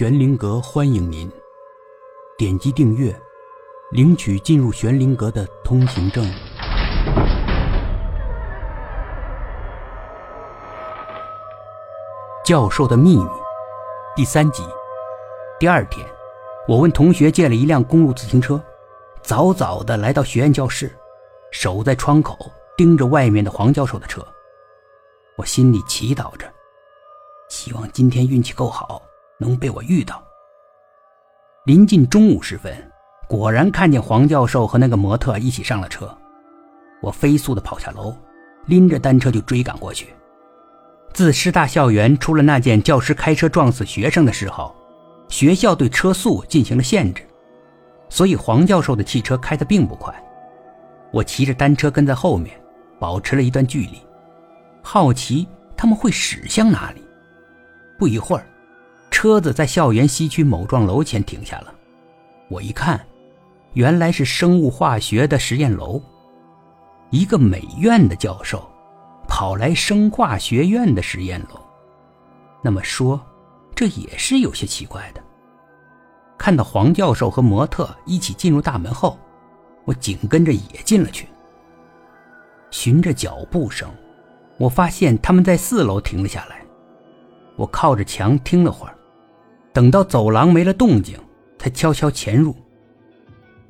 玄灵阁欢迎您，点击订阅，领取进入玄灵阁的通行证。教授的秘密第三集。第二天，我问同学借了一辆公路自行车，早早的来到学院教室，守在窗口盯着外面的黄教授的车。我心里祈祷着，希望今天运气够好。能被我遇到。临近中午时分，果然看见黄教授和那个模特一起上了车。我飞速的跑下楼，拎着单车就追赶过去。自师大校园出了那件教师开车撞死学生的事后，学校对车速进行了限制，所以黄教授的汽车开得并不快。我骑着单车跟在后面，保持了一段距离，好奇他们会驶向哪里。不一会儿。车子在校园西区某幢楼前停下了，我一看，原来是生物化学的实验楼。一个美院的教授，跑来生化学院的实验楼，那么说，这也是有些奇怪的。看到黄教授和模特一起进入大门后，我紧跟着也进了去。循着脚步声，我发现他们在四楼停了下来。我靠着墙听了会儿。等到走廊没了动静，才悄悄潜入。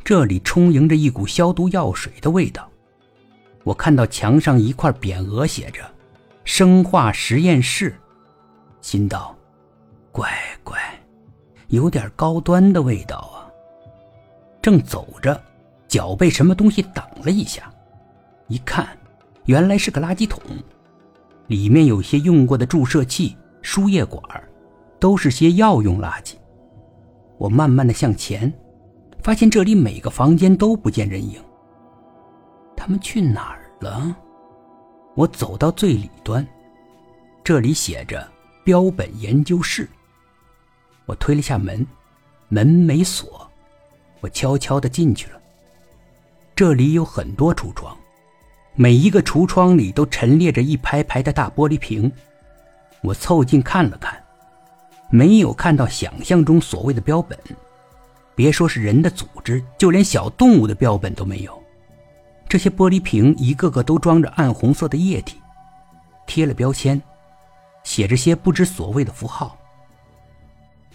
这里充盈着一股消毒药水的味道。我看到墙上一块匾额写着“生化实验室”，心道：“乖乖，有点高端的味道啊。”正走着，脚被什么东西挡了一下，一看，原来是个垃圾桶，里面有些用过的注射器、输液管。都是些药用垃圾。我慢慢的向前，发现这里每个房间都不见人影。他们去哪儿了？我走到最里端，这里写着“标本研究室”。我推了下门，门没锁，我悄悄的进去了。这里有很多橱窗，每一个橱窗里都陈列着一排排的大玻璃瓶。我凑近看了看。没有看到想象中所谓的标本，别说是人的组织，就连小动物的标本都没有。这些玻璃瓶一个个都装着暗红色的液体，贴了标签，写着些不知所谓的符号。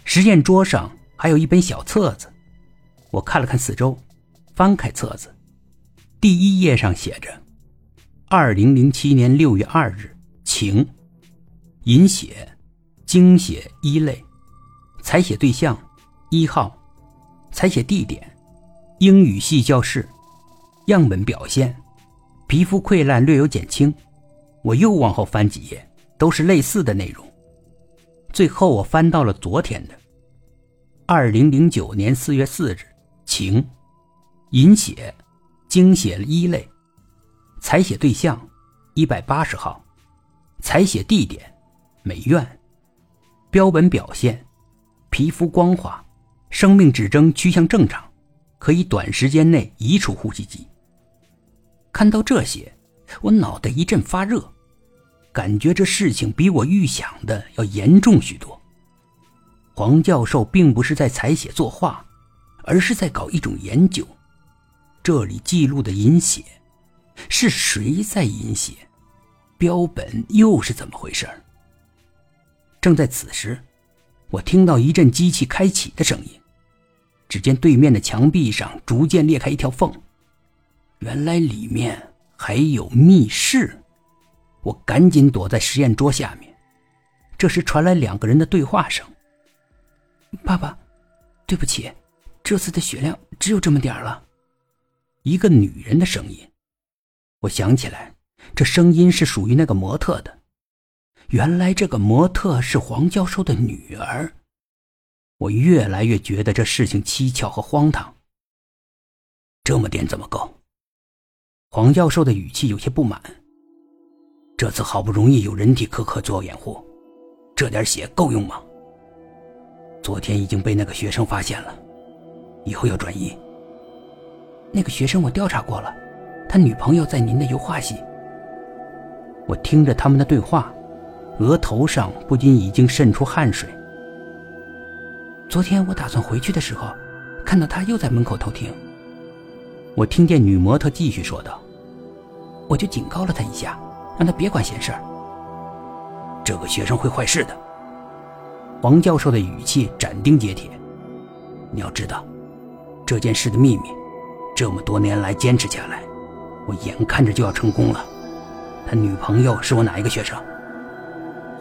实验桌上还有一本小册子，我看了看四周，翻开册子，第一页上写着：“二零零七年六月二日，晴，饮血。”精血一类，采血对象一号，采血地点英语系教室，样本表现皮肤溃烂略有减轻。我又往后翻几页，都是类似的内容。最后我翻到了昨天的，二零零九年四月四日，晴，饮血，精血一类，采血对象一百八十号，采血地点美院。标本表现：皮肤光滑，生命指征趋向正常，可以短时间内移除呼吸机。看到这些，我脑袋一阵发热，感觉这事情比我预想的要严重许多。黄教授并不是在采血作画，而是在搞一种研究。这里记录的饮血，是谁在饮血？标本又是怎么回事？正在此时，我听到一阵机器开启的声音。只见对面的墙壁上逐渐裂开一条缝，原来里面还有密室。我赶紧躲在实验桌下面。这时传来两个人的对话声：“爸爸，对不起，这次的血量只有这么点了。”一个女人的声音。我想起来，这声音是属于那个模特的。原来这个模特是黄教授的女儿，我越来越觉得这事情蹊跷和荒唐。这么点怎么够？黄教授的语气有些不满。这次好不容易有人体科科做掩护，这点血够用吗？昨天已经被那个学生发现了，以后要转移。那个学生我调查过了，他女朋友在您的油画系。我听着他们的对话。额头上不禁已经渗出汗水。昨天我打算回去的时候，看到他又在门口偷听。我听见女模特继续说道：“我就警告了他一下，让他别管闲事儿。这个学生会坏事的。”王教授的语气斩钉截铁：“你要知道，这件事的秘密，这么多年来坚持下来，我眼看着就要成功了。他女朋友是我哪一个学生？